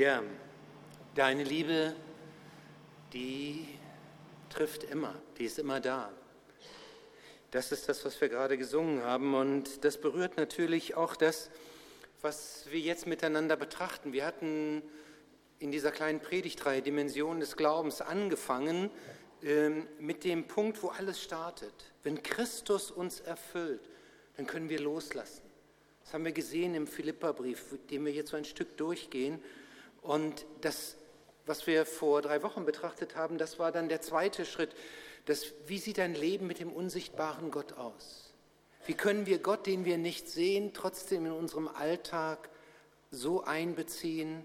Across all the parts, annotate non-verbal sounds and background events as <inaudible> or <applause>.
Ja, deine Liebe, die trifft immer, die ist immer da. Das ist das, was wir gerade gesungen haben und das berührt natürlich auch das, was wir jetzt miteinander betrachten. Wir hatten in dieser kleinen Predigtreihe Dimensionen des Glaubens angefangen ähm, mit dem Punkt, wo alles startet. Wenn Christus uns erfüllt, dann können wir loslassen. Das haben wir gesehen im Philipperbrief, den wir jetzt so ein Stück durchgehen. Und das, was wir vor drei Wochen betrachtet haben, das war dann der zweite Schritt. Das, wie sieht ein Leben mit dem unsichtbaren Gott aus? Wie können wir Gott, den wir nicht sehen, trotzdem in unserem Alltag so einbeziehen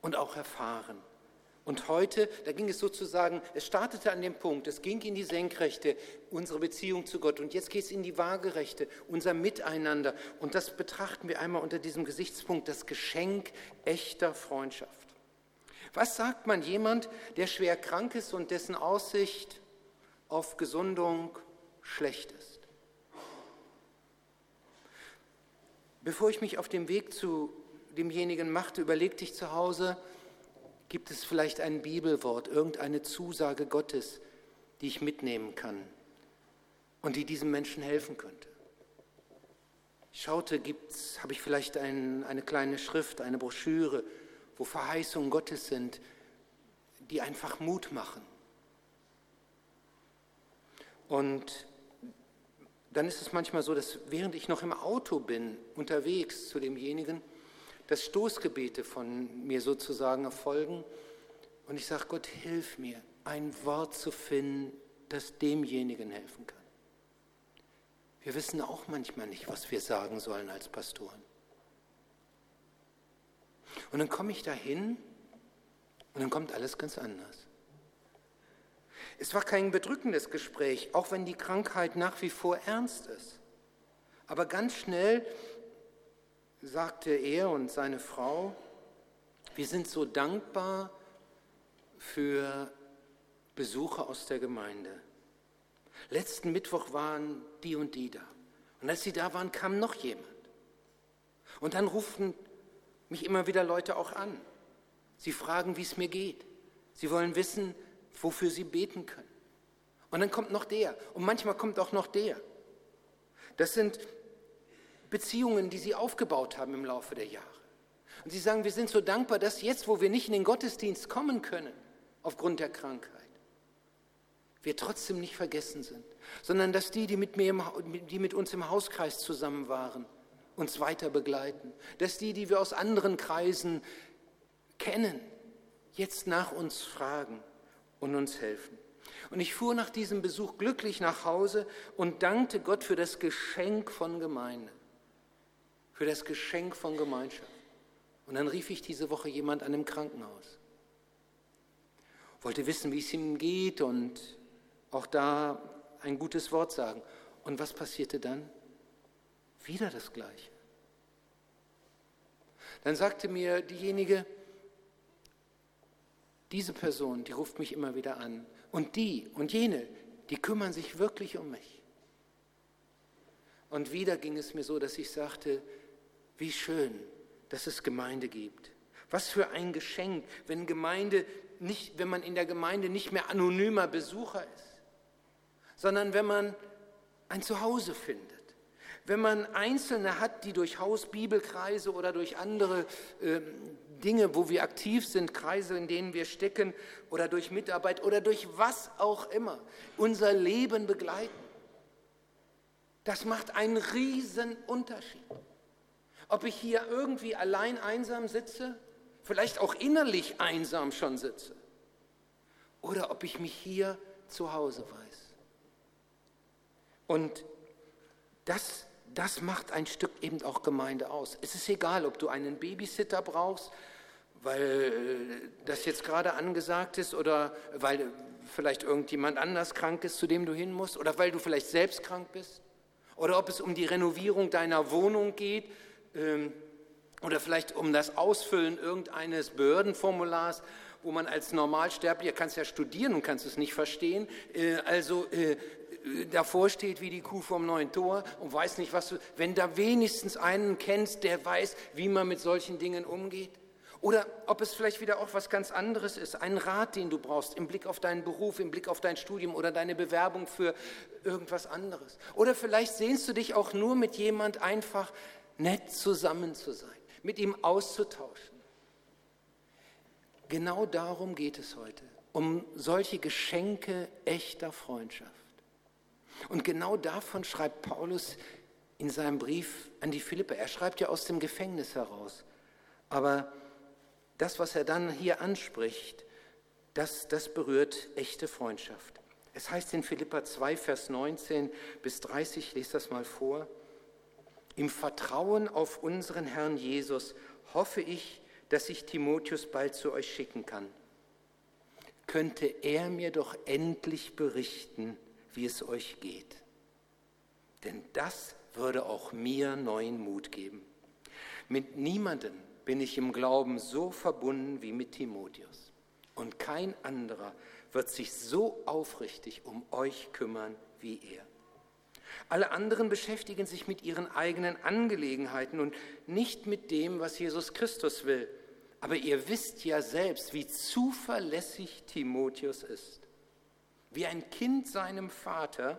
und auch erfahren? Und heute, da ging es sozusagen, es startete an dem Punkt, es ging in die Senkrechte, unsere Beziehung zu Gott. Und jetzt geht es in die Waagerechte, unser Miteinander. Und das betrachten wir einmal unter diesem Gesichtspunkt, das Geschenk echter Freundschaft. Was sagt man jemand, der schwer krank ist und dessen Aussicht auf Gesundung schlecht ist? Bevor ich mich auf dem Weg zu demjenigen machte, überlegte ich zu Hause, Gibt es vielleicht ein Bibelwort, irgendeine Zusage Gottes, die ich mitnehmen kann und die diesem Menschen helfen könnte? Ich schaute, habe ich vielleicht ein, eine kleine Schrift, eine Broschüre, wo Verheißungen Gottes sind, die einfach Mut machen. Und dann ist es manchmal so, dass während ich noch im Auto bin, unterwegs zu demjenigen, dass Stoßgebete von mir sozusagen erfolgen. Und ich sage, Gott, hilf mir, ein Wort zu finden, das demjenigen helfen kann. Wir wissen auch manchmal nicht, was wir sagen sollen als Pastoren. Und dann komme ich dahin und dann kommt alles ganz anders. Es war kein bedrückendes Gespräch, auch wenn die Krankheit nach wie vor ernst ist. Aber ganz schnell sagte er und seine Frau, wir sind so dankbar für Besucher aus der Gemeinde. Letzten Mittwoch waren die und die da. Und als sie da waren, kam noch jemand. Und dann rufen mich immer wieder Leute auch an. Sie fragen, wie es mir geht. Sie wollen wissen, wofür sie beten können. Und dann kommt noch der. Und manchmal kommt auch noch der. Das sind Beziehungen, die sie aufgebaut haben im Laufe der Jahre. Und sie sagen, wir sind so dankbar, dass jetzt, wo wir nicht in den Gottesdienst kommen können, aufgrund der Krankheit, wir trotzdem nicht vergessen sind, sondern dass die, die mit, mir im, die mit uns im Hauskreis zusammen waren, uns weiter begleiten, dass die, die wir aus anderen Kreisen kennen, jetzt nach uns fragen und uns helfen. Und ich fuhr nach diesem Besuch glücklich nach Hause und dankte Gott für das Geschenk von Gemeinde für das Geschenk von Gemeinschaft. Und dann rief ich diese Woche jemand an im Krankenhaus. Wollte wissen, wie es ihm geht und auch da ein gutes Wort sagen. Und was passierte dann? Wieder das Gleiche. Dann sagte mir diejenige, diese Person, die ruft mich immer wieder an. Und die und jene, die kümmern sich wirklich um mich. Und wieder ging es mir so, dass ich sagte, wie schön, dass es Gemeinde gibt. Was für ein Geschenk, wenn Gemeinde nicht, wenn man in der Gemeinde nicht mehr anonymer Besucher ist, sondern wenn man ein Zuhause findet. Wenn man Einzelne hat, die durch Hausbibelkreise oder durch andere äh, Dinge, wo wir aktiv sind, Kreise, in denen wir stecken, oder durch Mitarbeit oder durch was auch immer, unser Leben begleiten. Das macht einen riesen Unterschied. Ob ich hier irgendwie allein einsam sitze, vielleicht auch innerlich einsam schon sitze, oder ob ich mich hier zu Hause weiß. Und das, das macht ein Stück eben auch Gemeinde aus. Es ist egal, ob du einen Babysitter brauchst, weil das jetzt gerade angesagt ist oder weil vielleicht irgendjemand anders krank ist, zu dem du hin musst, oder weil du vielleicht selbst krank bist, oder ob es um die Renovierung deiner Wohnung geht, oder vielleicht um das Ausfüllen irgendeines Behördenformulars, wo man als Normalsterblicher, kannst ja studieren und kannst es nicht verstehen, äh, also äh, davor steht wie die Kuh vom neuen Tor und weiß nicht, was du, wenn da wenigstens einen kennst, der weiß, wie man mit solchen Dingen umgeht. Oder ob es vielleicht wieder auch was ganz anderes ist, ein Rat, den du brauchst im Blick auf deinen Beruf, im Blick auf dein Studium oder deine Bewerbung für irgendwas anderes. Oder vielleicht sehnst du dich auch nur mit jemand einfach nett zusammen zu sein, mit ihm auszutauschen. Genau darum geht es heute, um solche Geschenke echter Freundschaft. Und genau davon schreibt Paulus in seinem Brief an die Philippe. Er schreibt ja aus dem Gefängnis heraus. Aber das, was er dann hier anspricht, das, das berührt echte Freundschaft. Es heißt in Philippa 2, Vers 19 bis 30, ich lese das mal vor. Im Vertrauen auf unseren Herrn Jesus hoffe ich, dass ich Timotheus bald zu euch schicken kann. Könnte er mir doch endlich berichten, wie es euch geht. Denn das würde auch mir neuen Mut geben. Mit niemandem bin ich im Glauben so verbunden wie mit Timotheus. Und kein anderer wird sich so aufrichtig um euch kümmern wie er. Alle anderen beschäftigen sich mit ihren eigenen Angelegenheiten und nicht mit dem, was Jesus Christus will. Aber ihr wisst ja selbst, wie zuverlässig Timotheus ist. Wie ein Kind seinem Vater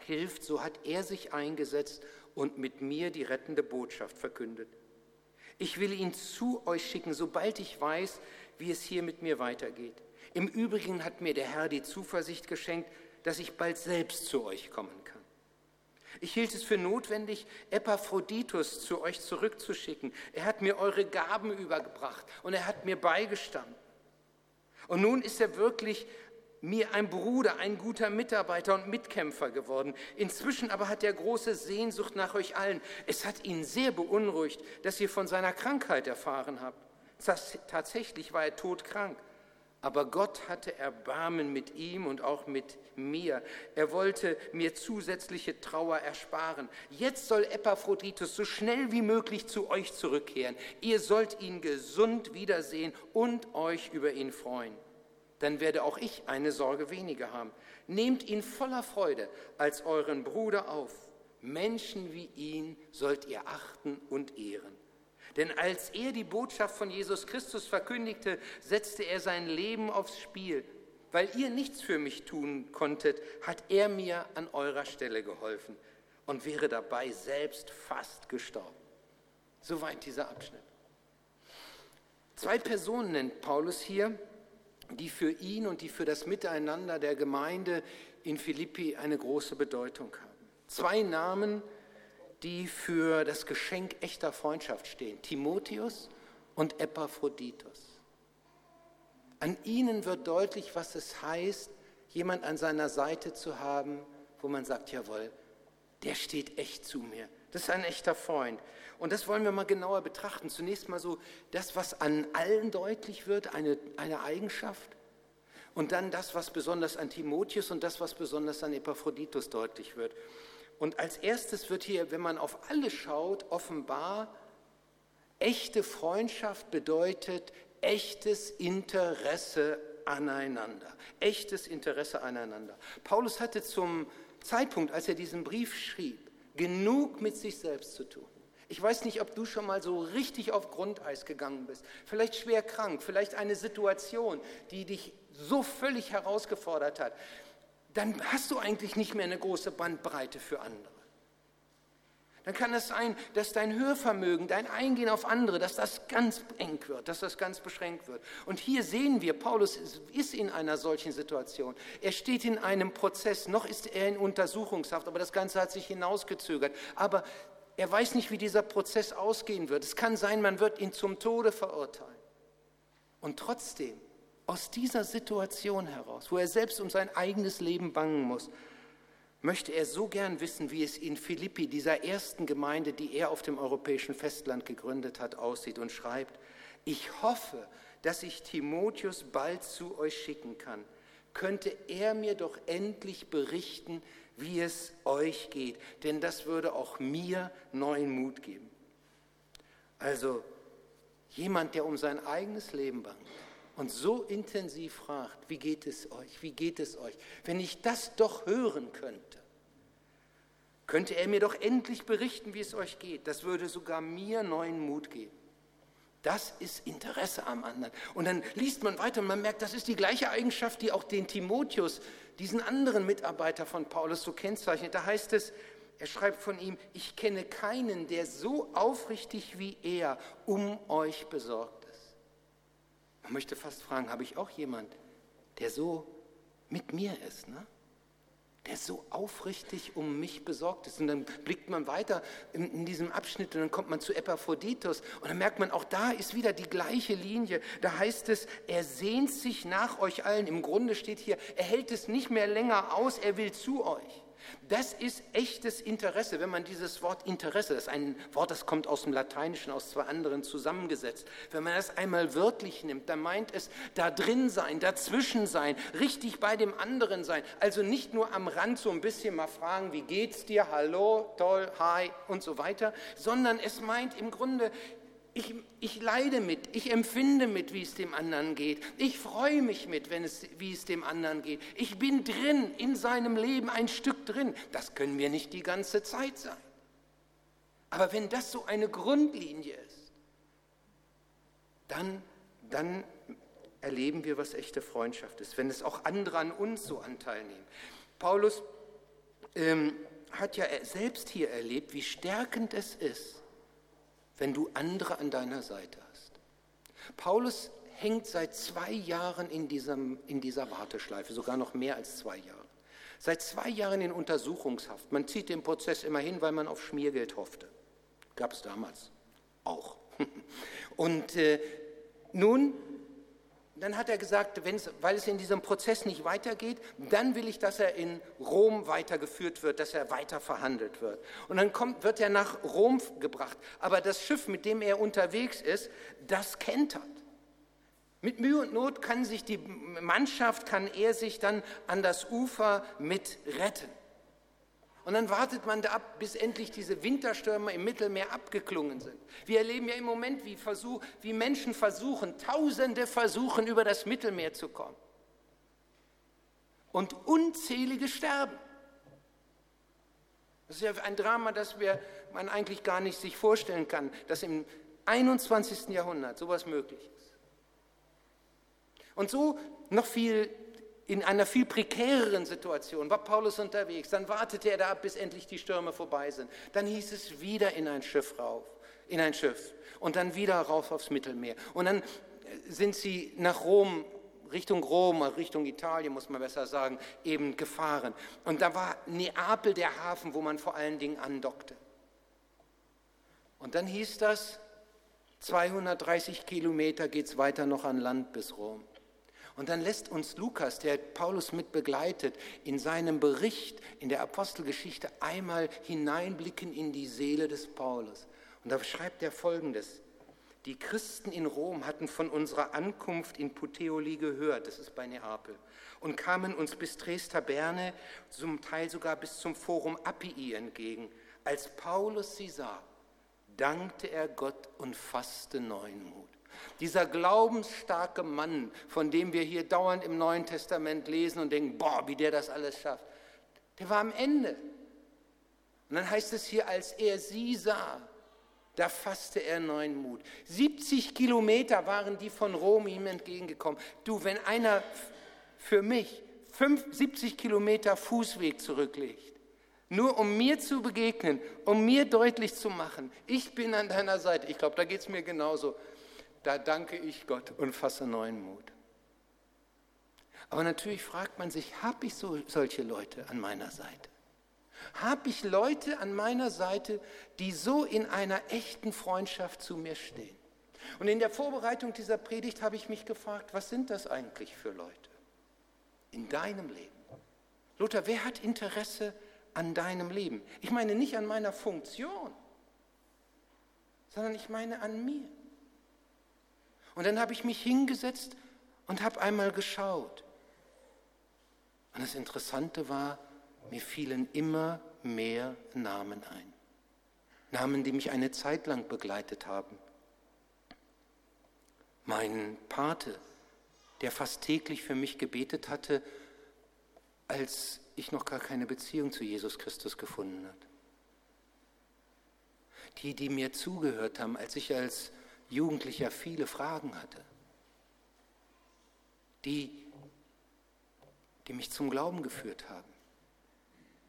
hilft, so hat er sich eingesetzt und mit mir die rettende Botschaft verkündet. Ich will ihn zu euch schicken, sobald ich weiß, wie es hier mit mir weitergeht. Im Übrigen hat mir der Herr die Zuversicht geschenkt, dass ich bald selbst zu euch kommen kann. Ich hielt es für notwendig, Epaphroditus zu euch zurückzuschicken. Er hat mir eure Gaben übergebracht und er hat mir beigestanden. Und nun ist er wirklich mir ein Bruder, ein guter Mitarbeiter und Mitkämpfer geworden. Inzwischen aber hat er große Sehnsucht nach euch allen. Es hat ihn sehr beunruhigt, dass ihr von seiner Krankheit erfahren habt. Tatsächlich war er todkrank. Aber Gott hatte Erbarmen mit ihm und auch mit mir. Er wollte mir zusätzliche Trauer ersparen. Jetzt soll Epaphroditus so schnell wie möglich zu euch zurückkehren. Ihr sollt ihn gesund wiedersehen und euch über ihn freuen dann werde auch ich eine Sorge weniger haben. Nehmt ihn voller Freude als euren Bruder auf. Menschen wie ihn sollt ihr achten und ehren. Denn als er die Botschaft von Jesus Christus verkündigte, setzte er sein Leben aufs Spiel. Weil ihr nichts für mich tun konntet, hat er mir an eurer Stelle geholfen und wäre dabei selbst fast gestorben. Soweit dieser Abschnitt. Zwei Personen nennt Paulus hier, die für ihn und die für das Miteinander der Gemeinde in Philippi eine große Bedeutung haben. Zwei Namen, die für das Geschenk echter Freundschaft stehen, Timotheus und Epaphroditus. An ihnen wird deutlich, was es heißt, jemand an seiner Seite zu haben, wo man sagt, jawohl, der steht echt zu mir. Das ist ein echter Freund. Und das wollen wir mal genauer betrachten. Zunächst mal so das, was an allen deutlich wird, eine, eine Eigenschaft. Und dann das, was besonders an Timotheus und das, was besonders an Epaphroditus deutlich wird. Und als erstes wird hier, wenn man auf alle schaut, offenbar, echte Freundschaft bedeutet echtes Interesse aneinander. Echtes Interesse aneinander. Paulus hatte zum Zeitpunkt, als er diesen Brief schrieb, genug mit sich selbst zu tun. Ich weiß nicht, ob du schon mal so richtig auf Grundeis gegangen bist. Vielleicht schwer krank, vielleicht eine Situation, die dich so völlig herausgefordert hat. Dann hast du eigentlich nicht mehr eine große Bandbreite für andere. Dann kann es sein, dass dein Hörvermögen, dein Eingehen auf andere, dass das ganz eng wird, dass das ganz beschränkt wird. Und hier sehen wir, Paulus ist in einer solchen Situation. Er steht in einem Prozess, noch ist er in Untersuchungshaft, aber das Ganze hat sich hinausgezögert. Aber er weiß nicht, wie dieser Prozess ausgehen wird. Es kann sein, man wird ihn zum Tode verurteilen. Und trotzdem, aus dieser Situation heraus, wo er selbst um sein eigenes Leben bangen muss, möchte er so gern wissen, wie es in Philippi, dieser ersten Gemeinde, die er auf dem europäischen Festland gegründet hat, aussieht und schreibt, ich hoffe, dass ich Timotheus bald zu euch schicken kann. Könnte er mir doch endlich berichten, wie es euch geht, denn das würde auch mir neuen Mut geben. Also jemand, der um sein eigenes Leben bangt und so intensiv fragt, wie geht es euch, wie geht es euch, wenn ich das doch hören könnte, könnte er mir doch endlich berichten, wie es euch geht. Das würde sogar mir neuen Mut geben. Das ist Interesse am anderen. Und dann liest man weiter und man merkt, das ist die gleiche Eigenschaft, die auch den Timotheus, diesen anderen Mitarbeiter von Paulus, so kennzeichnet. Da heißt es, er schreibt von ihm, ich kenne keinen, der so aufrichtig wie er um euch besorgt. Man möchte fast fragen, habe ich auch jemand, der so mit mir ist? Ne? der so aufrichtig um mich besorgt ist. Und dann blickt man weiter in, in, diesem Abschnitt und dann kommt man zu Epaphroditus und dann merkt man, auch da ist wieder die gleiche Linie. Da heißt es, er sehnt sich nach euch allen. Im Grunde steht hier, er hält es nicht mehr länger aus, er will zu euch. Das ist echtes Interesse, wenn man dieses Wort Interesse, das ist ein Wort, das kommt aus dem Lateinischen, aus zwei anderen zusammengesetzt. Wenn man das einmal wörtlich nimmt, dann meint es da drin sein, dazwischen sein, richtig bei dem anderen sein. Also nicht nur am Rand so ein bisschen mal fragen, wie geht's dir, hallo, toll, hi und so weiter, sondern es meint im Grunde ich, ich, leide mit, ich empfinde mit, wie es dem anderen geht. Ich freue mich mit, wenn es, wie es dem anderen geht. Ich bin drin, in seinem Leben ein Stück drin. Das können wir nicht die ganze Zeit sein. Aber wenn das so eine Grundlinie ist, dann, dann erleben wir, was echte Freundschaft ist, wenn es auch andere an uns so Anteil nehmen. Paulus ähm, hat ja selbst hier erlebt, wie stärkend es ist, wenn du andere an deiner Seite hast. Paulus hängt seit zwei Jahren in, diesem, in dieser Warteschleife, sogar noch mehr als zwei Jahre. Seit zwei Jahren in Untersuchungshaft. Man zieht den Prozess immer hin, weil man auf Schmiergeld hoffte. Gab es damals auch. <laughs> Und äh, nun dann hat er gesagt, weil es in diesem Prozess nicht weitergeht, dann will ich, dass er in Rom weitergeführt wird, dass er weiter verhandelt wird. Und dann kommt, wird er nach Rom gebracht. Aber das Schiff, mit dem er unterwegs ist, das kentert. Mit Mühe und Not kann sich die Mannschaft, kann er sich dann an das Ufer mit retten. Und dann wartet man da ab, bis endlich diese Winterstürme im Mittelmeer abgeklungen sind. Wir erleben ja im Moment, wie, Versuch, wie Menschen versuchen, Tausende versuchen, über das Mittelmeer zu kommen. Und unzählige sterben. Das ist ja ein Drama, das wir, man eigentlich gar nicht sich vorstellen kann, dass im 21. Jahrhundert sowas möglich ist. Und so noch viel in einer viel prekäreren Situation war Paulus unterwegs. Dann wartete er da ab, bis endlich die Stürme vorbei sind. Dann hieß es wieder in ein Schiff rauf, in ein Schiff und dann wieder rauf aufs Mittelmeer. Und dann sind sie nach Rom, Richtung Rom, Richtung Italien muss man besser sagen, eben gefahren. Und da war Neapel der Hafen, wo man vor allen Dingen andockte. Und dann hieß das, 230 Kilometer geht es weiter noch an Land bis Rom. Und dann lässt uns Lukas, der Paulus mit begleitet, in seinem Bericht in der Apostelgeschichte einmal hineinblicken in die Seele des Paulus. Und da schreibt er folgendes. Die Christen in Rom hatten von unserer Ankunft in Puteoli gehört, das ist bei Neapel, und kamen uns bis Dresda Berne, zum Teil sogar bis zum Forum Appii entgegen. Als Paulus sie sah, dankte er Gott und fasste neuen Mut. Dieser glaubensstarke Mann, von dem wir hier dauernd im Neuen Testament lesen und denken, boah, wie der das alles schafft, der war am Ende. Und dann heißt es hier, als er sie sah, da fasste er neuen Mut. 70 Kilometer waren die von Rom ihm entgegengekommen. Du, wenn einer für mich 70 Kilometer Fußweg zurücklegt, nur um mir zu begegnen, um mir deutlich zu machen, ich bin an deiner Seite. Ich glaube, da geht es mir genauso da danke ich Gott und fasse neuen Mut. Aber natürlich fragt man sich, habe ich so, solche Leute an meiner Seite? Habe ich Leute an meiner Seite, die so in einer echten Freundschaft zu mir stehen? Und in der Vorbereitung dieser Predigt habe ich mich gefragt, was sind das eigentlich für Leute in deinem Leben? Luther, wer hat Interesse an deinem Leben? Ich meine nicht an meiner Funktion, sondern ich meine an mir. Und dann habe ich mich hingesetzt und habe einmal geschaut. Und das Interessante war, mir fielen immer mehr Namen ein. Namen, die mich eine Zeit lang begleitet haben. Mein Pate, der fast täglich für mich gebetet hatte, als ich noch gar keine Beziehung zu Jesus Christus gefunden hatte. Die, die mir zugehört haben, als ich als Jugendlicher viele Fragen hatte, die, die mich zum Glauben geführt haben.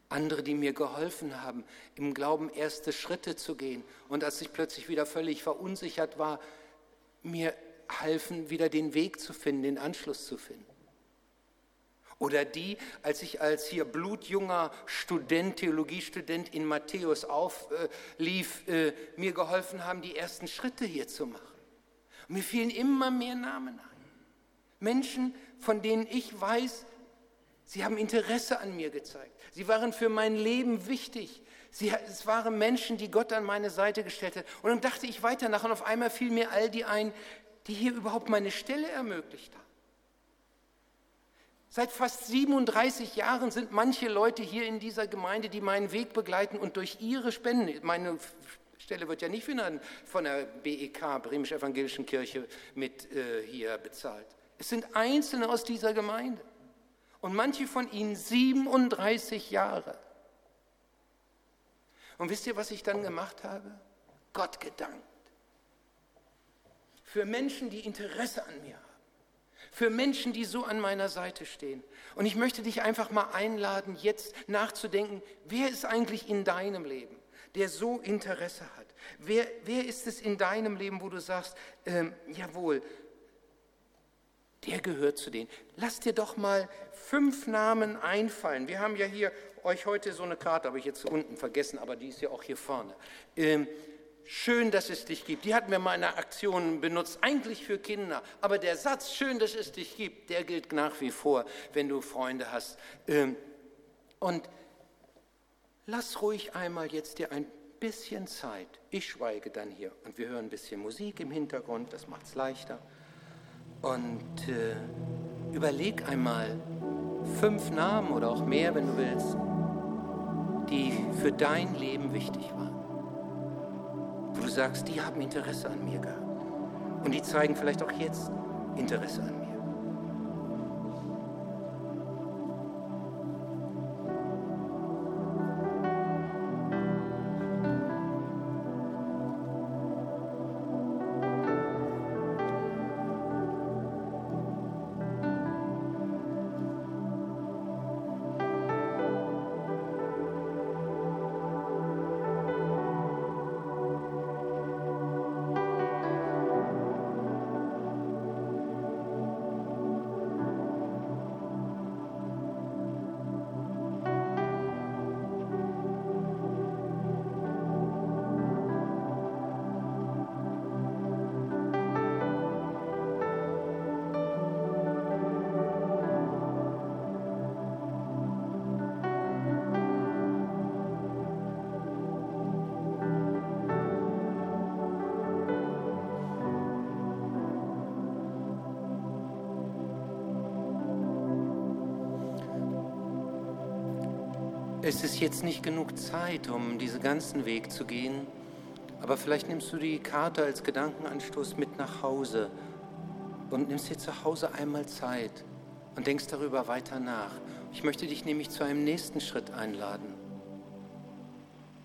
Andere, die mir geholfen haben, im Glauben erste Schritte zu gehen. Und als ich plötzlich wieder völlig verunsichert war, mir halfen, wieder den Weg zu finden, den Anschluss zu finden. Oder die, als ich als hier blutjunger Student, Theologiestudent in Matthäus auflief, äh, mir geholfen haben, die ersten Schritte hier zu machen. Und mir fielen immer mehr Namen ein. Menschen, von denen ich weiß, sie haben Interesse an mir gezeigt. Sie waren für mein Leben wichtig. Sie, es waren Menschen, die Gott an meine Seite gestellt hat. Und dann dachte ich weiter nach und auf einmal fiel mir all die ein, die hier überhaupt meine Stelle ermöglicht haben. Seit fast 37 Jahren sind manche Leute hier in dieser Gemeinde, die meinen Weg begleiten und durch ihre Spenden, meine Stelle wird ja nicht von der BEK, Bremisch-Evangelischen Kirche, mit äh, hier bezahlt. Es sind Einzelne aus dieser Gemeinde und manche von ihnen 37 Jahre. Und wisst ihr, was ich dann gemacht habe? Gott gedankt. Für Menschen, die Interesse an mir haben. Für Menschen, die so an meiner Seite stehen. Und ich möchte dich einfach mal einladen, jetzt nachzudenken, wer ist eigentlich in deinem Leben, der so Interesse hat? Wer, wer ist es in deinem Leben, wo du sagst, ähm, jawohl, der gehört zu denen. Lass dir doch mal fünf Namen einfallen. Wir haben ja hier euch heute so eine Karte, habe ich jetzt unten vergessen, aber die ist ja auch hier vorne. Ähm, schön, dass es dich gibt. Die hatten wir mal in einer Aktion benutzt, eigentlich für Kinder. Aber der Satz, schön, dass es dich gibt, der gilt nach wie vor, wenn du Freunde hast. Ähm, und lass ruhig einmal jetzt dir ein bisschen Zeit. Ich schweige dann hier und wir hören ein bisschen Musik im Hintergrund, das macht es leichter. Und äh, überleg einmal fünf Namen oder auch mehr, wenn du willst, die für dein Leben wichtig waren. Du sagst, die haben Interesse an mir gehabt. Und die zeigen vielleicht auch jetzt Interesse an mir. Es ist jetzt nicht genug Zeit, um diesen ganzen Weg zu gehen, aber vielleicht nimmst du die Karte als Gedankenanstoß mit nach Hause und nimmst dir zu Hause einmal Zeit und denkst darüber weiter nach. Ich möchte dich nämlich zu einem nächsten Schritt einladen.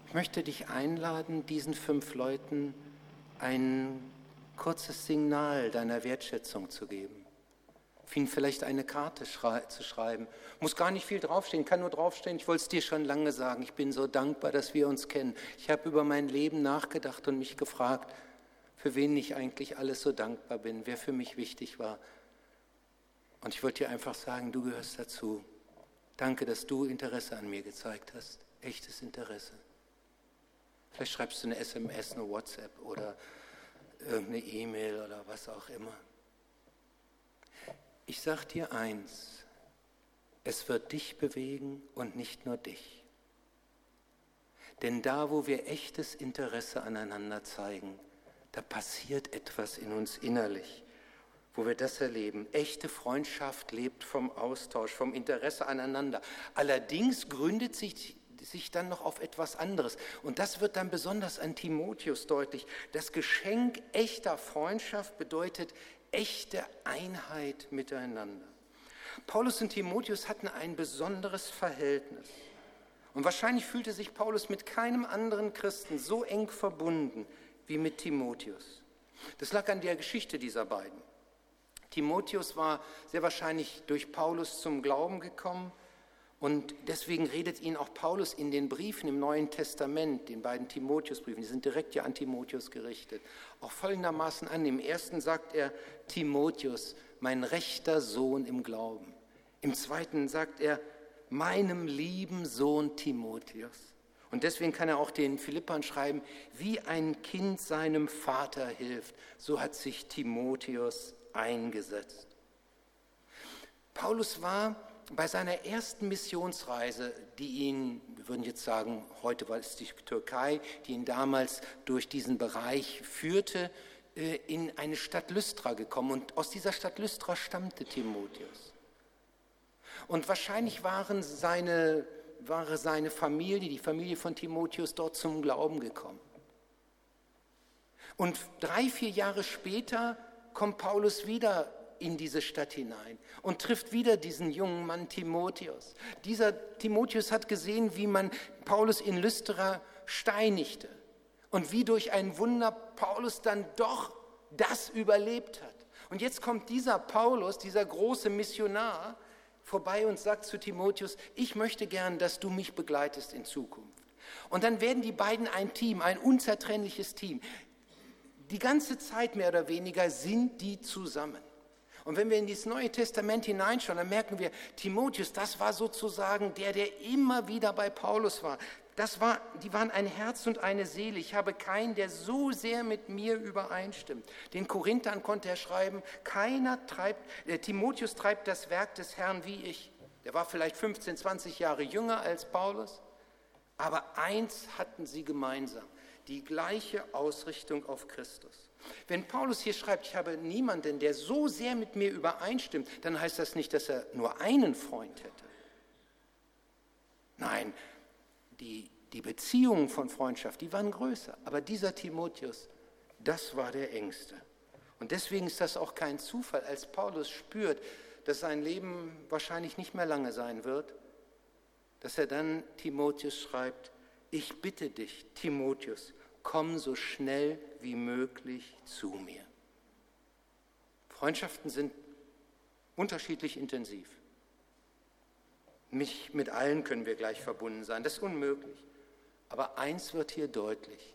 Ich möchte dich einladen, diesen fünf Leuten ein kurzes Signal deiner Wertschätzung zu geben vielleicht eine Karte schrei zu schreiben. Muss gar nicht viel draufstehen, kann nur draufstehen, ich wollte es dir schon lange sagen, ich bin so dankbar, dass wir uns kennen. Ich habe über mein Leben nachgedacht und mich gefragt, für wen ich eigentlich alles so dankbar bin, wer für mich wichtig war. Und ich wollte dir einfach sagen, du gehörst dazu. Danke, dass du Interesse an mir gezeigt hast, echtes Interesse. Vielleicht schreibst du eine SMS, eine WhatsApp oder irgendeine E-Mail oder was auch immer. Ich sage dir eins, es wird dich bewegen und nicht nur dich. Denn da, wo wir echtes Interesse aneinander zeigen, da passiert etwas in uns innerlich, wo wir das erleben. Echte Freundschaft lebt vom Austausch, vom Interesse aneinander. Allerdings gründet sich, sich dann noch auf etwas anderes. Und das wird dann besonders an Timotheus deutlich. Das Geschenk echter Freundschaft bedeutet echte Einheit miteinander. Paulus und Timotheus hatten ein besonderes Verhältnis. Und wahrscheinlich fühlte sich Paulus mit keinem anderen Christen so eng verbunden wie mit Timotheus. Das lag an der Geschichte dieser beiden. Timotheus war sehr wahrscheinlich durch Paulus zum Glauben gekommen und deswegen redet ihn auch Paulus in den Briefen im Neuen Testament, den beiden Timotheusbriefen, die sind direkt ja an Timotheus gerichtet, auch folgendermaßen an. Im ersten sagt er, Timotheus, mein rechter Sohn im Glauben. Im zweiten sagt er, meinem lieben Sohn Timotheus. Und deswegen kann er auch den Philippern schreiben, wie ein Kind seinem Vater hilft, so hat sich Timotheus eingesetzt. Paulus war bei seiner ersten Missionsreise, die ihn, wir würden jetzt sagen, heute war es die Türkei, die ihn damals durch diesen Bereich führte, äh, in eine Stadt Lystra gekommen. Und aus dieser Stadt Lystra stammte Timotheus. Und wahrscheinlich waren seine, war seine Familie, die Familie von Timotheus, dort zum Glauben gekommen. Und drei, vier Jahre später kommt Paulus wieder in diese Stadt hinein und trifft wieder diesen jungen Mann Timotheus. Dieser Timotheus hat gesehen, wie man Paulus in Lystra steinigte und wie durch ein Wunder Paulus dann doch das überlebt hat. Und jetzt kommt dieser Paulus, dieser große Missionar, vorbei und sagt zu Timotheus, ich möchte gern, dass du mich begleitest in Zukunft. Und dann werden die beiden ein Team, ein unzertrennliches Team. Die ganze Zeit mehr oder weniger sind die zusammen. Und wenn wir in dieses Neue Testament hineinschauen, dann merken wir, Timotheus, das war sozusagen der, der immer wieder bei Paulus war. Das war, die waren ein Herz und eine Seele. Ich habe keinen, der so sehr mit mir übereinstimmt. Den Korinthern konnte er schreiben, keiner treibt, äh, Timotheus treibt das Werk des Herrn wie ich. Der war vielleicht 15, 20 Jahre jünger als Paulus, aber eins hatten sie gemeinsam, die gleiche Ausrichtung auf Christus. Wenn Paulus hier schreibt, ich habe niemanden, der so sehr mit mir übereinstimmt, dann heißt das nicht, dass er nur einen Freund hätte. Nein, die, die Beziehungen von Freundschaft, die waren größer. Aber dieser Timotheus, das war der Engste. Und deswegen ist das auch kein Zufall, als Paulus spürt, dass sein Leben wahrscheinlich nicht mehr lange sein wird, dass er dann Timotheus schreibt, ich bitte dich, Timotheus, komm so schnell wie möglich zu mir. Freundschaften sind unterschiedlich intensiv. Mich mit allen können wir gleich verbunden sein, das ist unmöglich. Aber eins wird hier deutlich.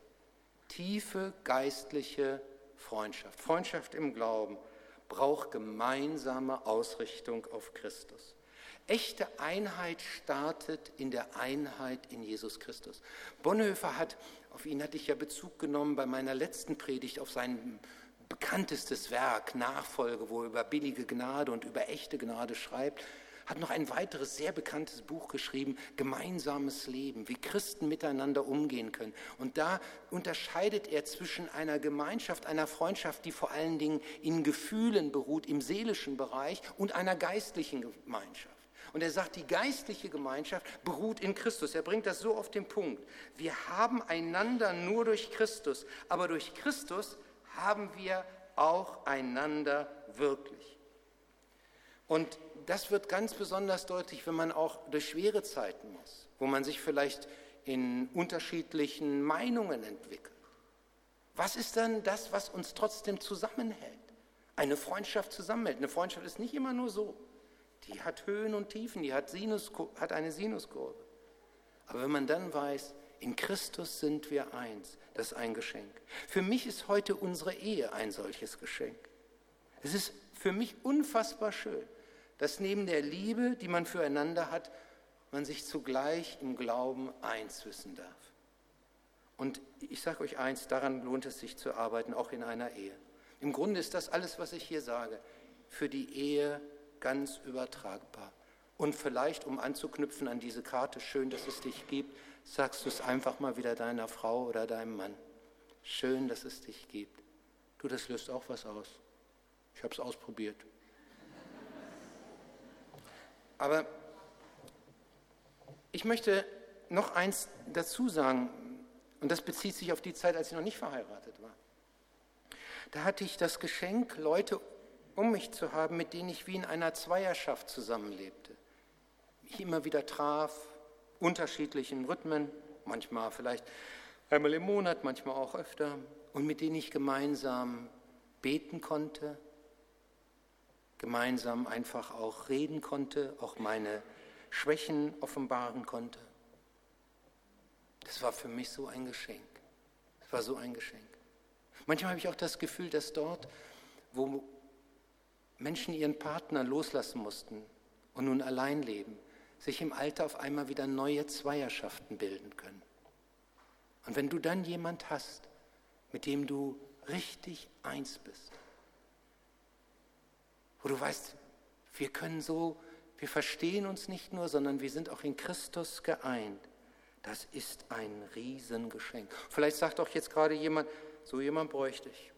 Tiefe geistliche Freundschaft, Freundschaft im Glauben, braucht gemeinsame Ausrichtung auf Christus. Echte Einheit startet in der Einheit in Jesus Christus. Bonhoeffer hat, auf ihn hatte ich ja Bezug genommen bei meiner letzten Predigt, auf sein bekanntestes Werk, Nachfolge, wo er über billige Gnade und über echte Gnade schreibt hat noch ein weiteres sehr bekanntes Buch geschrieben, Gemeinsames Leben, wie Christen miteinander umgehen können. Und da unterscheidet er zwischen einer Gemeinschaft, einer Freundschaft, die vor allen Dingen in Gefühlen beruht, im seelischen Bereich, und einer geistlichen Gemeinschaft. Und er sagt, die geistliche Gemeinschaft beruht in Christus. Er bringt das so auf den Punkt. Wir haben einander nur durch Christus, aber durch Christus haben wir auch einander wirklich. Und das wird ganz besonders deutlich, wenn man auch durch schwere Zeiten muss, wo man sich vielleicht in unterschiedlichen Meinungen entwickelt. Was ist dann das, was uns trotzdem zusammenhält? Eine Freundschaft zusammenhält. Eine Freundschaft ist nicht immer nur so. Die hat Höhen und Tiefen, die hat, Sinus, hat eine Sinuskurve. Aber wenn man dann weiß, in Christus sind wir eins, das ist ein Geschenk. Für mich ist heute unsere Ehe ein solches Geschenk. Es ist für mich unfassbar schön, dass neben der Liebe, die man füreinander hat, man sich zugleich im Glauben eins wissen darf. Und ich sage euch eins, daran lohnt es sich zu arbeiten, auch in einer Ehe. Im Grunde ist das alles, was ich hier sage, für die Ehe ganz übertragbar. Und vielleicht, um anzuknüpfen an diese Karte, schön, dass es dich gibt, sagst du es einfach mal wieder deiner Frau oder deinem Mann. Schön, dass es dich gibt. Du, das löst auch was aus. Ich habe es ausprobiert. Aber ich möchte noch eins dazu sagen, und das bezieht sich auf die Zeit, als ich noch nicht verheiratet war. Da hatte ich das Geschenk, Leute um mich zu haben, mit denen ich wie in einer Zweierschaft zusammenlebte. Ich immer wieder traf, unterschiedlichen Rhythmen, manchmal vielleicht einmal im Monat, manchmal auch öfter, und mit denen ich gemeinsam beten konnte, gemeinsam einfach auch reden konnte, auch meine Schwächen offenbaren konnte. Das war für mich so ein Geschenk. Das war so ein Geschenk. Manchmal habe ich auch das Gefühl, dass dort, wo Menschen ihren Partner loslassen mussten und nun allein leben, sich im Alter auf einmal wieder neue Zweierschaften bilden können. Und wenn du dann jemand hast, mit dem du richtig eins bist, wo du weißt, wir können so, wir verstehen uns nicht nur, sondern wir sind auch in Christus geeint. Das ist ein Riesengeschenk. Vielleicht sagt auch jetzt gerade jemand, so jemand bräuchte ich.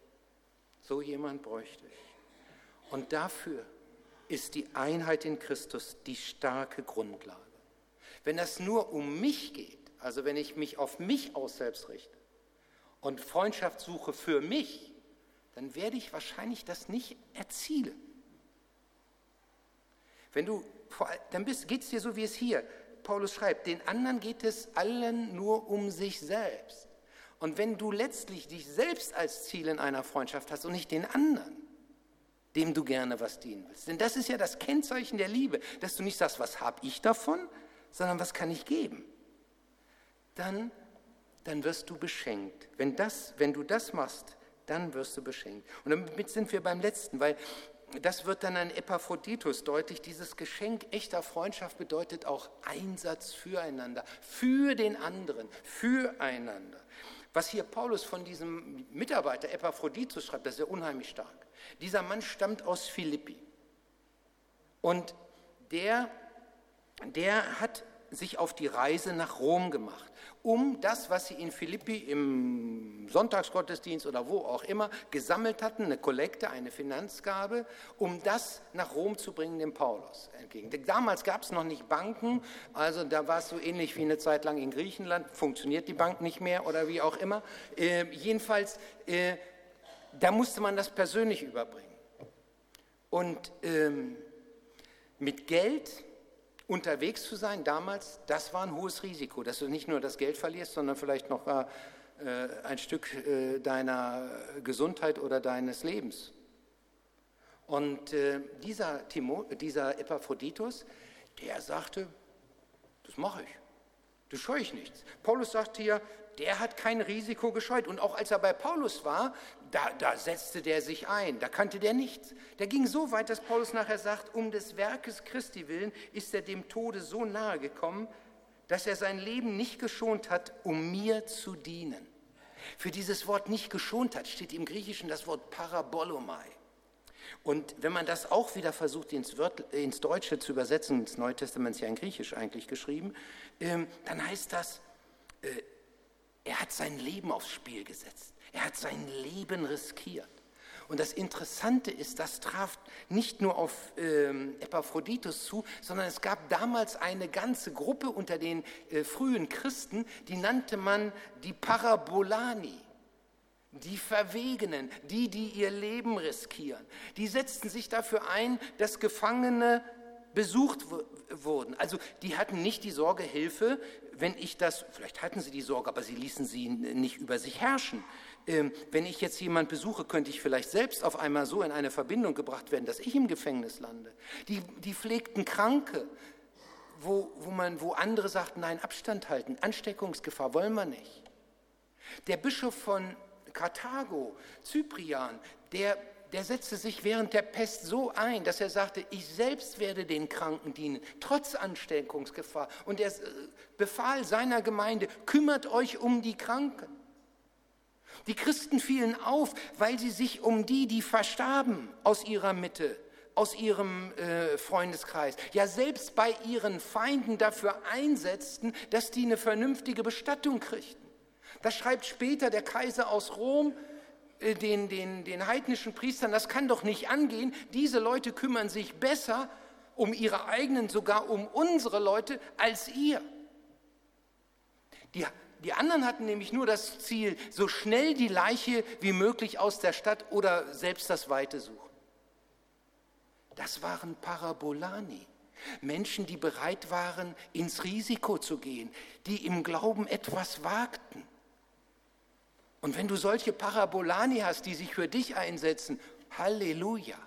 So jemand bräuchte ich. Und dafür ist die Einheit in Christus die starke Grundlage. Wenn das nur um mich geht, also wenn ich mich auf mich aus selbst richte und Freundschaft suche für mich, dann werde ich wahrscheinlich das nicht erzielen. Wenn du, dann geht es dir so, wie es hier Paulus schreibt, den anderen geht es allen nur um sich selbst. Und wenn du letztlich dich selbst als Ziel in einer Freundschaft hast und nicht den anderen, dem du gerne was dienen willst, denn das ist ja das Kennzeichen der Liebe, dass du nicht sagst, was habe ich davon, sondern was kann ich geben, dann, dann wirst du beschenkt. Wenn, das, wenn du das machst, dann wirst du beschenkt. Und damit sind wir beim letzten, weil das wird dann an Epaphroditus deutlich. Dieses Geschenk echter Freundschaft bedeutet auch Einsatz füreinander, für den anderen, füreinander. Was hier Paulus von diesem Mitarbeiter Epaphroditus schreibt, das ist ja unheimlich stark. Dieser Mann stammt aus Philippi. Und der, der hat sich auf die Reise nach Rom gemacht um das, was sie in Philippi im Sonntagsgottesdienst oder wo auch immer gesammelt hatten, eine Kollekte, eine Finanzgabe, um das nach Rom zu bringen, dem Paulus entgegen. Damals gab es noch nicht Banken, also da war es so ähnlich wie eine Zeit lang in Griechenland, funktioniert die Bank nicht mehr oder wie auch immer. Äh, jedenfalls, äh, da musste man das persönlich überbringen. Und ähm, mit Geld unterwegs zu sein damals, das war ein hohes Risiko, dass du nicht nur das Geld verlierst, sondern vielleicht noch äh, ein Stück äh, deiner Gesundheit oder deines Lebens. Und äh, dieser, Timo, dieser Epaphroditus, der sagte, das mache ich, das scheue ich nichts. Paulus sagte hier, der hat kein Risiko gescheut. Und auch als er bei Paulus war, da, da, setzte der sich ein, da kannte der nichts. Der ging so weit, dass Paulus nachher sagt, um des Werkes Christi willen ist er dem Tode so nahe gekommen, dass er sein Leben nicht geschont hat, um mir zu dienen. Für dieses Wort nicht geschont hat, steht im Griechischen das Wort Parabolomai. Und wenn man das auch wieder versucht ins, Deutsche zu übersetzen, ins Neue Testament ist ja in Griechisch eigentlich geschrieben, dann heißt das, äh, er hat sein Leben aufs Spiel gesetzt. Er hat sein Leben riskiert. Und das Interessante ist, das traf nicht nur auf ähm, Epaphroditus zu, sondern es gab damals eine ganze Gruppe unter den äh, frühen Christen, die nannte man die Parabolani. Die Verwegenen, die, die ihr Leben riskieren, die setzten sich dafür ein, dass Gefangene besucht wurden. Also die hatten nicht die Sorge, Hilfe, wenn ich das, vielleicht hatten sie die Sorge, aber sie ließen sie nicht über sich herrschen. Ähm, wenn ich jetzt jemand besuche, könnte ich vielleicht selbst auf einmal so in eine Verbindung gebracht werden, dass ich im Gefängnis lande. Die, die pflegten Kranke, wo, wo, man, wo andere sagten, nein, Abstand halten, Ansteckungsgefahr wollen wir nicht. Der Bischof von Karthago, Cyprian, der der setzte sich während der Pest so ein, dass er sagte, ich selbst werde den Kranken dienen, trotz Ansteckungsgefahr. Und er äh, befahl seiner Gemeinde, kümmert euch um die Kranken. Die Christen fielen auf, weil sie sich um die, die verstarben aus ihrer Mitte, aus ihrem äh, Freundeskreis, ja selbst bei ihren Feinden dafür einsetzten, dass die eine vernünftige Bestattung kriegten. Das schreibt später der Kaiser aus Rom, den, den, den heidnischen Priestern, das kann doch nicht angehen. Diese Leute kümmern sich besser um ihre eigenen, sogar um unsere Leute als ihr. Die, die anderen hatten nämlich nur das Ziel, so schnell die Leiche wie möglich aus der Stadt oder selbst das Weite suchen. Das waren Parabolani. Menschen, die bereit waren, ins Risiko zu gehen, die im Glauben etwas wagten. Und wenn du solche Parabolani hast, die sich für dich einsetzen, Halleluja.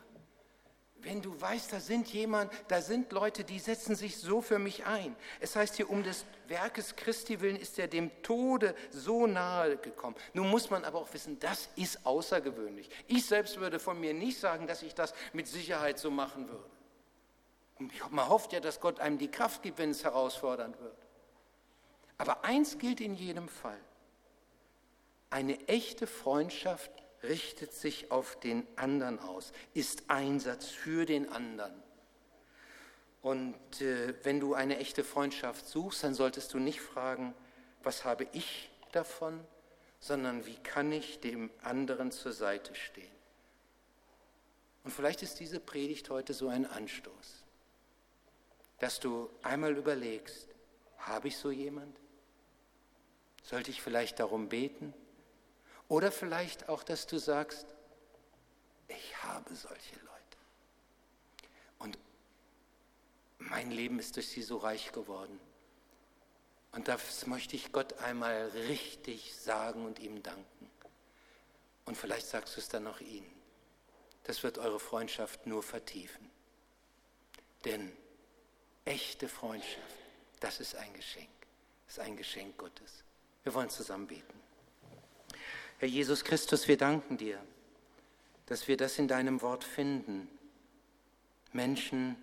Wenn du weißt, da sind jemand, da sind Leute, die setzen sich so für mich ein. Es heißt hier, um des Werkes Christi willen ist er dem Tode so nahe gekommen. Nun muss man aber auch wissen, das ist außergewöhnlich. Ich selbst würde von mir nicht sagen, dass ich das mit Sicherheit so machen würde. Man hofft ja, dass Gott einem die Kraft gibt, wenn es herausfordernd wird. Aber eins gilt in jedem Fall. Eine echte Freundschaft richtet sich auf den anderen aus, ist Einsatz für den anderen. Und äh, wenn du eine echte Freundschaft suchst, dann solltest du nicht fragen, was habe ich davon, sondern wie kann ich dem anderen zur Seite stehen. Und vielleicht ist diese Predigt heute so ein Anstoß, dass du einmal überlegst, habe ich so jemand? Sollte ich vielleicht darum beten? Oder vielleicht auch, dass du sagst, ich habe solche Leute. Und mein Leben ist durch sie so reich geworden. Und das möchte ich Gott einmal richtig sagen und ihm danken. Und vielleicht sagst du es dann auch ihnen. Das wird eure Freundschaft nur vertiefen. Denn echte Freundschaft, das ist ein Geschenk. Das ist ein Geschenk Gottes. Wir wollen zusammen beten. Herr Jesus Christus, wir danken dir, dass wir das in deinem Wort finden. Menschen,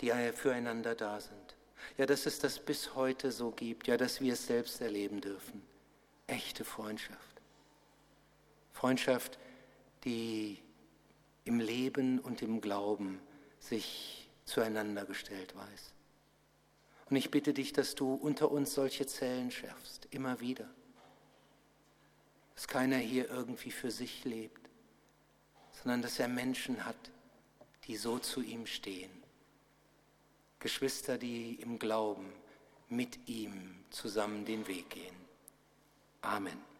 die füreinander da sind. Ja, dass es das bis heute so gibt. Ja, dass wir es selbst erleben dürfen. Echte Freundschaft. Freundschaft, die im Leben und im Glauben sich zueinander gestellt weiß. Und ich bitte dich, dass du unter uns solche Zellen schärfst, immer wieder dass keiner hier irgendwie für sich lebt, sondern dass er Menschen hat, die so zu ihm stehen. Geschwister, die im Glauben mit ihm zusammen den Weg gehen. Amen.